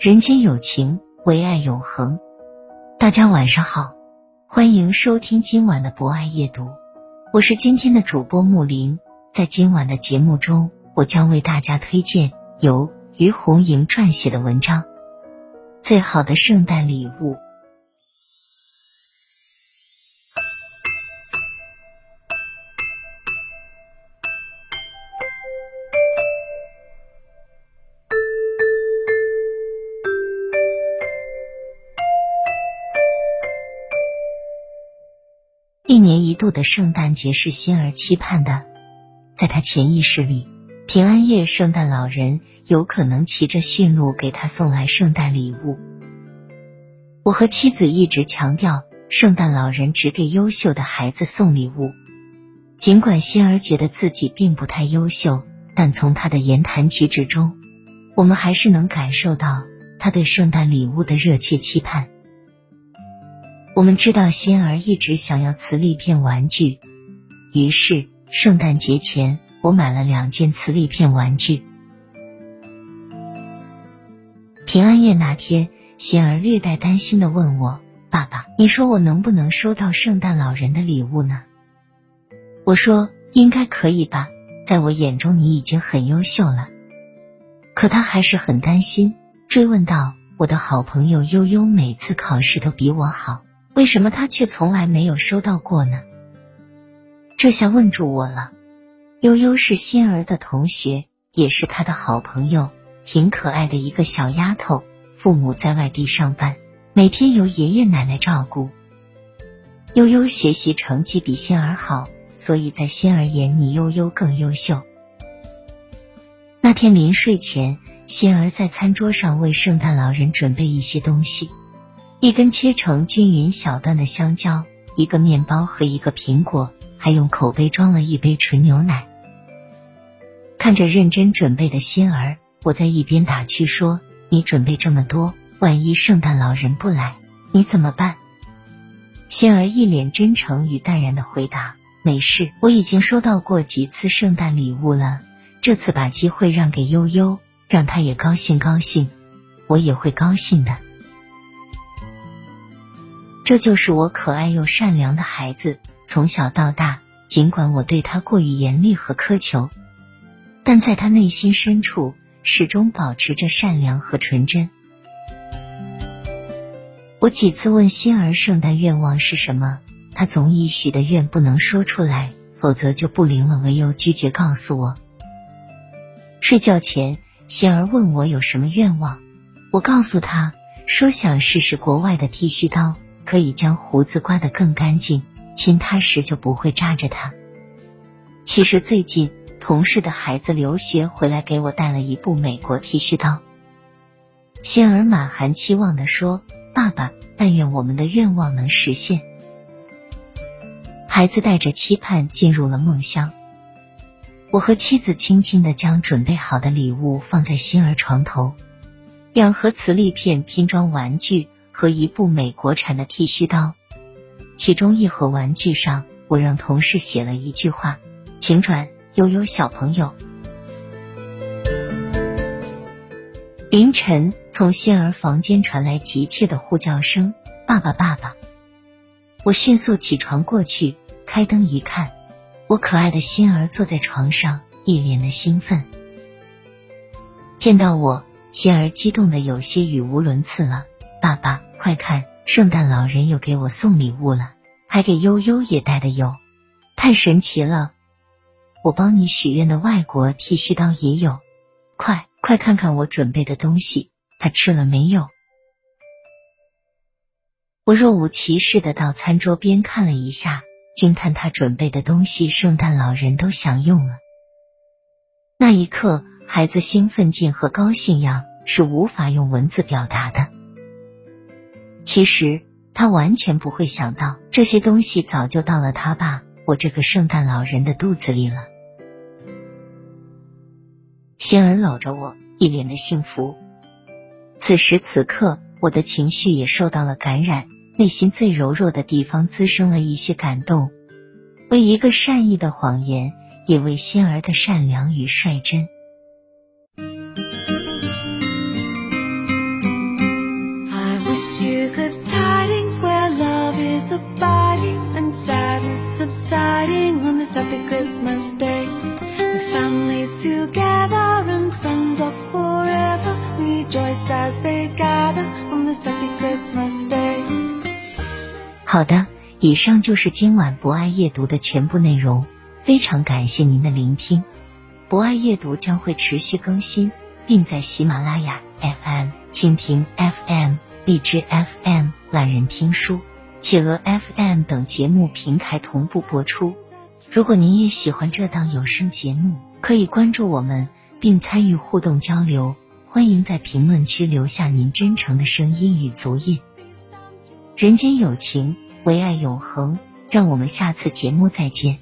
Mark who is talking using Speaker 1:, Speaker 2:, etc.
Speaker 1: 人间有情，唯爱永恒。大家晚上好，欢迎收听今晚的博爱夜读，我是今天的主播木林。在今晚的节目中，我将为大家推荐由于红莹撰写的文章《最好的圣诞礼物》。一年一度的圣诞节是心儿期盼的，在他潜意识里，平安夜圣诞老人有可能骑着驯鹿给他送来圣诞礼物。我和妻子一直强调，圣诞老人只给优秀的孩子送礼物。尽管心儿觉得自己并不太优秀，但从他的言谈举止中，我们还是能感受到他对圣诞礼物的热切期盼。我们知道心儿一直想要磁力片玩具，于是圣诞节前我买了两件磁力片玩具。平安夜那天，心儿略带担心的问我：“爸爸，你说我能不能收到圣诞老人的礼物呢？”我说：“应该可以吧，在我眼中你已经很优秀了。”可他还是很担心，追问道：“我的好朋友悠悠每次考试都比我好。”为什么他却从来没有收到过呢？这下问住我了。悠悠是心儿的同学，也是他的好朋友，挺可爱的一个小丫头。父母在外地上班，每天由爷爷奶奶照顾。悠悠学习成绩比心儿好，所以在心儿眼里，悠悠更优秀。那天临睡前，心儿在餐桌上为圣诞老人准备一些东西。一根切成均匀小段的香蕉，一个面包和一个苹果，还用口杯装了一杯纯牛奶。看着认真准备的心儿，我在一边打趣说：“你准备这么多，万一圣诞老人不来，你怎么办？”心儿一脸真诚与淡然的回答：“没事，我已经收到过几次圣诞礼物了，这次把机会让给悠悠，让他也高兴高兴，我也会高兴的。”这就是我可爱又善良的孩子。从小到大，尽管我对他过于严厉和苛求，但在他内心深处始终保持着善良和纯真。我几次问心儿圣诞愿望是什么，他总以许的愿不能说出来，否则就不灵了为由拒绝告诉我。睡觉前，心儿问我有什么愿望，我告诉他说想试试国外的剃须刀。可以将胡子刮得更干净，亲他时就不会扎着他。其实最近同事的孩子留学回来，给我带了一部美国剃须刀。心儿满含期望的说：“爸爸，但愿我们的愿望能实现。”孩子带着期盼进入了梦乡。我和妻子轻轻的将准备好的礼物放在心儿床头，两盒磁力片拼装玩具。和一部美国产的剃须刀，其中一盒玩具上，我让同事写了一句话：“请转悠悠小朋友。”凌晨，从心儿房间传来急切的呼叫声：“爸爸，爸爸！”我迅速起床过去，开灯一看，我可爱的心儿坐在床上，一脸的兴奋。见到我，心儿激动的有些语无伦次了。爸爸，快看，圣诞老人又给我送礼物了，还给悠悠也带的有，太神奇了！我帮你许愿的外国剃须刀也有，快快看看我准备的东西，他吃了没有？我若无其事的到餐桌边看了一下，惊叹他准备的东西，圣诞老人都享用了。那一刻，孩子兴奋劲和高兴样是无法用文字表达的。其实他完全不会想到，这些东西早就到了他爸我这个圣诞老人的肚子里了。仙儿搂着我，一脸的幸福。此时此刻，我的情绪也受到了感染，内心最柔弱的地方滋生了一些感动。为一个善意的谎言。也为仙儿的善良与率真。
Speaker 2: Tidings where love is a body and sadness subsiding on this happy christmas day. The families together and friends of forever. Rejoice as they gather on this happy christmas day.
Speaker 1: 好的以上就是今晚博爱阅读的全部内容。非常感谢您的聆听。博爱阅读将会持续更新并在喜马拉雅 fm 蜻蜓 fm 荔枝 FM、懒人听书、企鹅 FM 等节目平台同步播出。如果您也喜欢这档有声节目，可以关注我们并参与互动交流。欢迎在评论区留下您真诚的声音与足印。人间有情，唯爱永恒。让我们下次节目再见。